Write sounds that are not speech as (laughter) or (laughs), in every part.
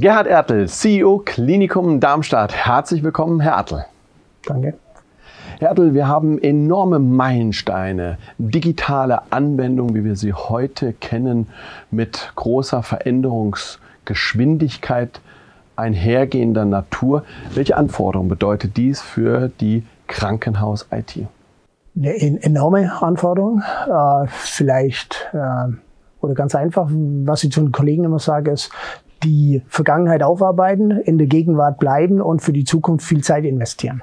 Gerhard Ertel, CEO Klinikum Darmstadt. Herzlich willkommen, Herr Ertel. Danke. Herr Ertel, wir haben enorme Meilensteine, digitale Anwendungen, wie wir sie heute kennen, mit großer Veränderungsgeschwindigkeit einhergehender Natur. Welche Anforderungen bedeutet dies für die Krankenhaus-IT? Eine enorme Anforderung. Äh, vielleicht äh, oder ganz einfach, was ich zu den Kollegen immer sage, ist, die Vergangenheit aufarbeiten, in der Gegenwart bleiben und für die Zukunft viel Zeit investieren.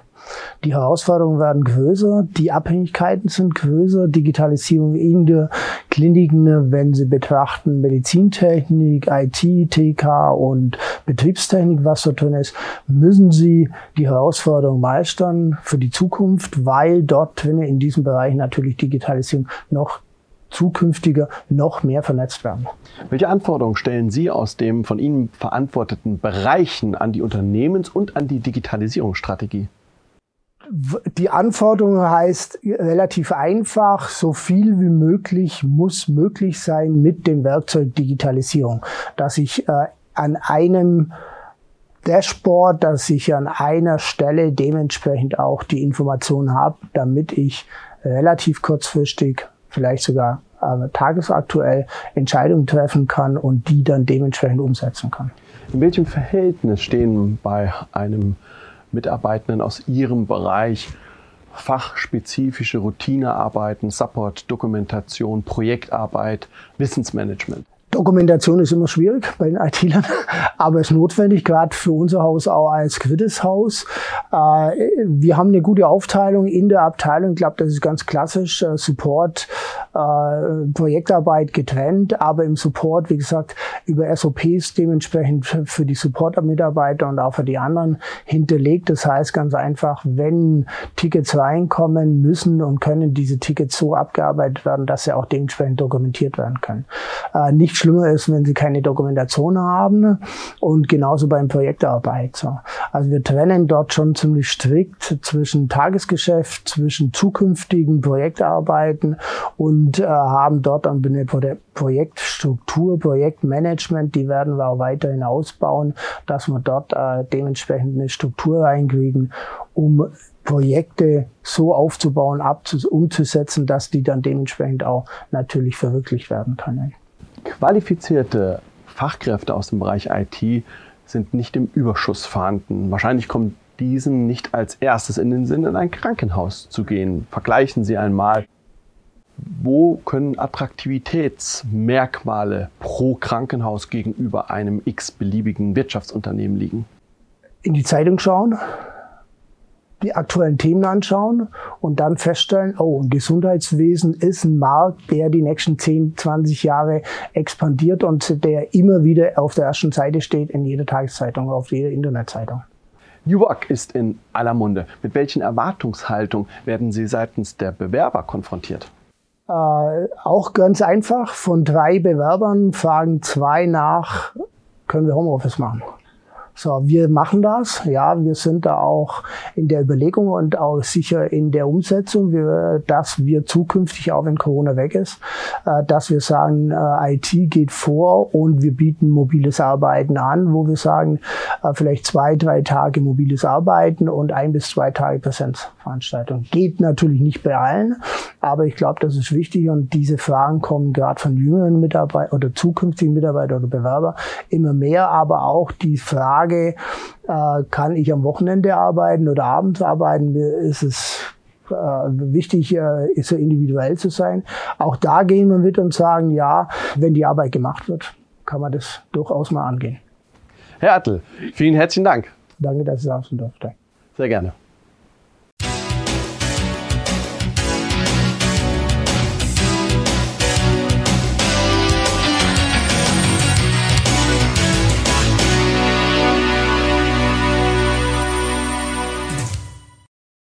Die Herausforderungen werden größer, die Abhängigkeiten sind größer, Digitalisierung in der Kliniken, wenn Sie betrachten Medizintechnik, IT, TK und Betriebstechnik, was da drin ist, müssen Sie die Herausforderung meistern für die Zukunft, weil dort drin in diesem Bereich natürlich Digitalisierung noch zukünftiger noch mehr vernetzt werden. Welche Anforderungen stellen Sie aus den von Ihnen verantworteten Bereichen an die Unternehmens- und an die Digitalisierungsstrategie? Die Anforderung heißt relativ einfach, so viel wie möglich muss möglich sein mit dem Werkzeug Digitalisierung, dass ich äh, an einem Dashboard, dass ich an einer Stelle dementsprechend auch die Informationen habe, damit ich relativ kurzfristig vielleicht sogar äh, tagesaktuell Entscheidungen treffen kann und die dann dementsprechend umsetzen kann. In welchem Verhältnis stehen bei einem Mitarbeitenden aus Ihrem Bereich fachspezifische Routinearbeiten, Support, Dokumentation, Projektarbeit, Wissensmanagement? Dokumentation ist immer schwierig bei den IT-Lern, (laughs) aber ist notwendig, gerade für unser Haus auch als quittes Haus. Äh, wir haben eine gute Aufteilung in der Abteilung. Ich glaube, das ist ganz klassisch. Äh, Support, äh, Projektarbeit getrennt, aber im Support, wie gesagt, über SOPs dementsprechend für die Support-Mitarbeiter und auch für die anderen hinterlegt. Das heißt ganz einfach, wenn Tickets reinkommen, müssen und können diese Tickets so abgearbeitet werden, dass sie auch dementsprechend dokumentiert werden können. Nicht schlimmer ist, wenn sie keine Dokumentation haben und genauso beim Projektarbeit. So. Also wir trennen dort schon ziemlich strikt zwischen Tagesgeschäft, zwischen zukünftigen Projektarbeiten und äh, haben dort dann eine Projektstruktur, Projektmanagement, die werden wir auch weiterhin ausbauen, dass wir dort äh, dementsprechend eine Struktur reinkriegen, um Projekte so aufzubauen, umzusetzen, dass die dann dementsprechend auch natürlich verwirklicht werden können. Qualifizierte Fachkräfte aus dem Bereich IT sind nicht im Überschuss vorhanden. Wahrscheinlich kommt diesen nicht als erstes in den Sinn, in ein Krankenhaus zu gehen. Vergleichen Sie einmal, wo können Attraktivitätsmerkmale pro Krankenhaus gegenüber einem x-beliebigen Wirtschaftsunternehmen liegen? In die Zeitung schauen, die aktuellen Themen anschauen und dann feststellen, oh, Gesundheitswesen ist ein Markt, der die nächsten 10, 20 Jahre expandiert und der immer wieder auf der ersten Seite steht in jeder Tageszeitung, auf jeder Internetzeitung. New Work ist in aller Munde. Mit welchen Erwartungshaltungen werden Sie seitens der Bewerber konfrontiert? Äh, auch ganz einfach. Von drei Bewerbern fragen zwei nach, können wir Homeoffice machen? So, wir machen das. Ja, wir sind da auch in der Überlegung und auch sicher in der Umsetzung, wir, dass wir zukünftig, auch wenn Corona weg ist, äh, dass wir sagen, äh, IT geht vor und wir bieten mobiles Arbeiten an, wo wir sagen, äh, vielleicht zwei, drei Tage mobiles Arbeiten und ein bis zwei Tage Präsenzveranstaltung. Geht natürlich nicht bei allen, aber ich glaube, das ist wichtig und diese Fragen kommen gerade von jüngeren Mitarbeitern oder zukünftigen Mitarbeitern oder Bewerber immer mehr, aber auch die Frage, Frage, äh, kann ich am Wochenende arbeiten oder abends arbeiten? Mir ist es äh, wichtig, äh, so individuell zu sein. Auch da gehen wir mit und sagen, ja, wenn die Arbeit gemacht wird, kann man das durchaus mal angehen. Herr Attel, vielen herzlichen Dank. Danke, dass ich es durfte. Sehr gerne.